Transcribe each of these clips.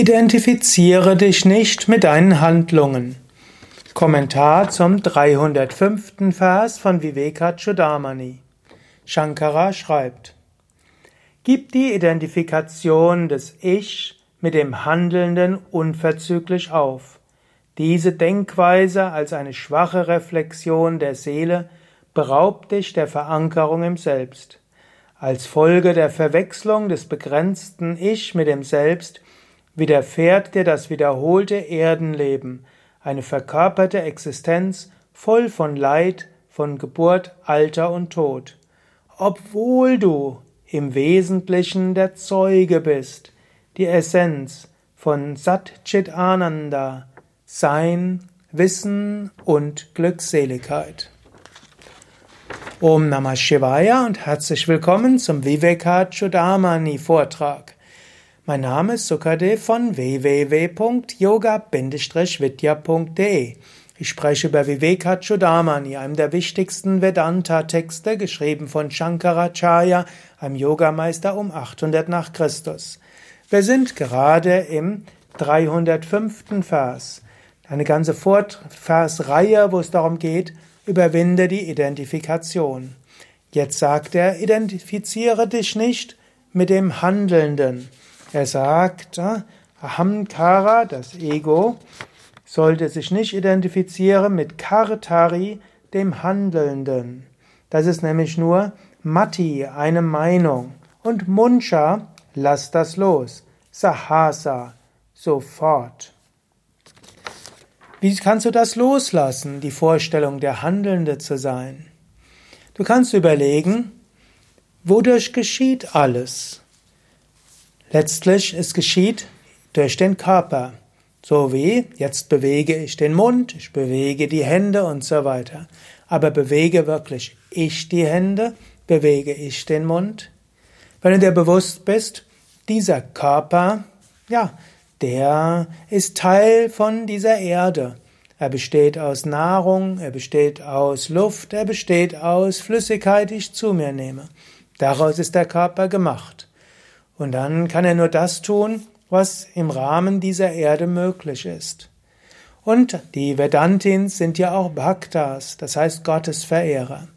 Identifiziere dich nicht mit deinen Handlungen. Kommentar zum 305. Vers von Vivekachudamani. Shankara schreibt: Gib die Identifikation des Ich mit dem Handelnden unverzüglich auf. Diese Denkweise als eine schwache Reflexion der Seele beraubt dich der Verankerung im Selbst. Als Folge der Verwechslung des begrenzten Ich mit dem Selbst widerfährt dir das wiederholte Erdenleben, eine verkörperte Existenz voll von Leid, von Geburt, Alter und Tod, obwohl du im Wesentlichen der Zeuge bist, die Essenz von Sat Chit Ananda, Sein, Wissen und Glückseligkeit. Om Namah Shivaya und herzlich willkommen zum Vivekachudamani Vortrag. Mein Name ist Sukadev von www.yoga-vidya.de. Ich spreche über Vivekachudamani, einem der wichtigsten Vedanta-Texte, geschrieben von Shankaracharya, einem Yogameister um 800 nach Christus. Wir sind gerade im 305. Vers. Eine ganze Versreihe, wo es darum geht, überwinde die Identifikation. Jetzt sagt er, identifiziere dich nicht mit dem Handelnden. Er sagt, äh, Ahamkara, das Ego, sollte sich nicht identifizieren mit Kartari, dem Handelnden. Das ist nämlich nur Mati, eine Meinung. Und Muncha, lass das los. Sahasa, sofort. Wie kannst du das loslassen, die Vorstellung, der Handelnde zu sein? Du kannst überlegen, wodurch geschieht alles? Letztlich, es geschieht durch den Körper. So wie, jetzt bewege ich den Mund, ich bewege die Hände und so weiter. Aber bewege wirklich ich die Hände, bewege ich den Mund? Wenn du dir bewusst bist, dieser Körper, ja, der ist Teil von dieser Erde. Er besteht aus Nahrung, er besteht aus Luft, er besteht aus Flüssigkeit, die ich zu mir nehme. Daraus ist der Körper gemacht. Und dann kann er nur das tun, was im Rahmen dieser Erde möglich ist. Und die Vedantins sind ja auch Bhaktas, das heißt Gottesverehrer.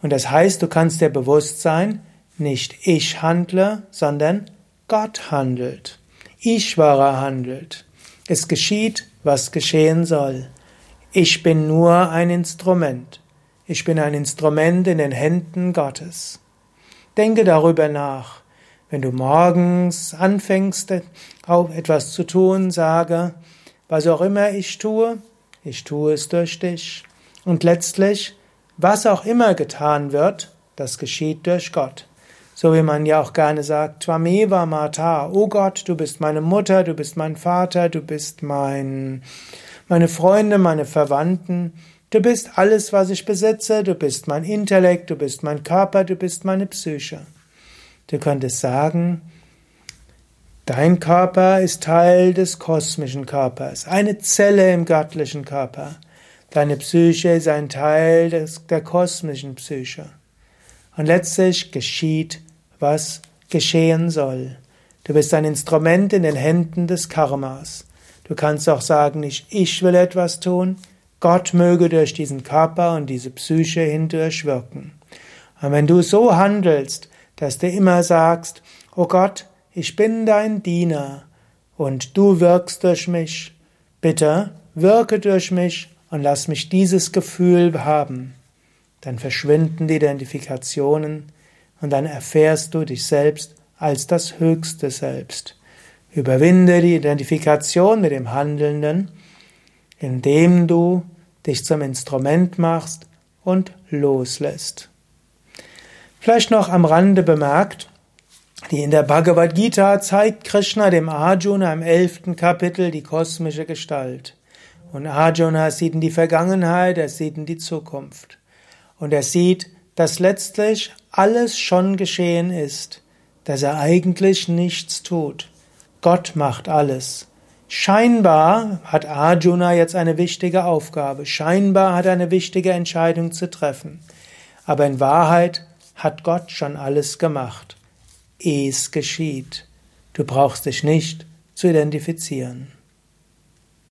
Und das heißt, du kannst dir bewusst sein, nicht ich handle, sondern Gott handelt. Ishvara handelt. Es geschieht, was geschehen soll. Ich bin nur ein Instrument. Ich bin ein Instrument in den Händen Gottes. Denke darüber nach. Wenn du morgens anfängst, auch etwas zu tun, sage, was auch immer ich tue, ich tue es durch dich. Und letztlich, was auch immer getan wird, das geschieht durch Gott. So wie man ja auch gerne sagt, Twameva Mata, oh Gott, du bist meine Mutter, du bist mein Vater, du bist mein, meine Freunde, meine Verwandten, du bist alles, was ich besitze, du bist mein Intellekt, du bist mein Körper, du bist meine Psyche. Du könntest sagen, dein Körper ist Teil des kosmischen Körpers, eine Zelle im göttlichen Körper. Deine Psyche ist ein Teil des, der kosmischen Psyche. Und letztlich geschieht, was geschehen soll. Du bist ein Instrument in den Händen des Karmas. Du kannst auch sagen, nicht ich will etwas tun, Gott möge durch diesen Körper und diese Psyche hindurch wirken. Und wenn du so handelst, dass du immer sagst, oh Gott, ich bin dein Diener und du wirkst durch mich. Bitte wirke durch mich und lass mich dieses Gefühl haben. Dann verschwinden die Identifikationen und dann erfährst du dich selbst als das höchste Selbst. Überwinde die Identifikation mit dem Handelnden, indem du dich zum Instrument machst und loslässt. Vielleicht noch am Rande bemerkt, die in der Bhagavad Gita zeigt Krishna dem Arjuna im elften Kapitel die kosmische Gestalt. Und Arjuna sieht in die Vergangenheit, er sieht in die Zukunft. Und er sieht, dass letztlich alles schon geschehen ist, dass er eigentlich nichts tut. Gott macht alles. Scheinbar hat Arjuna jetzt eine wichtige Aufgabe, scheinbar hat er eine wichtige Entscheidung zu treffen. Aber in Wahrheit hat Gott schon alles gemacht. Es geschieht. Du brauchst dich nicht zu identifizieren.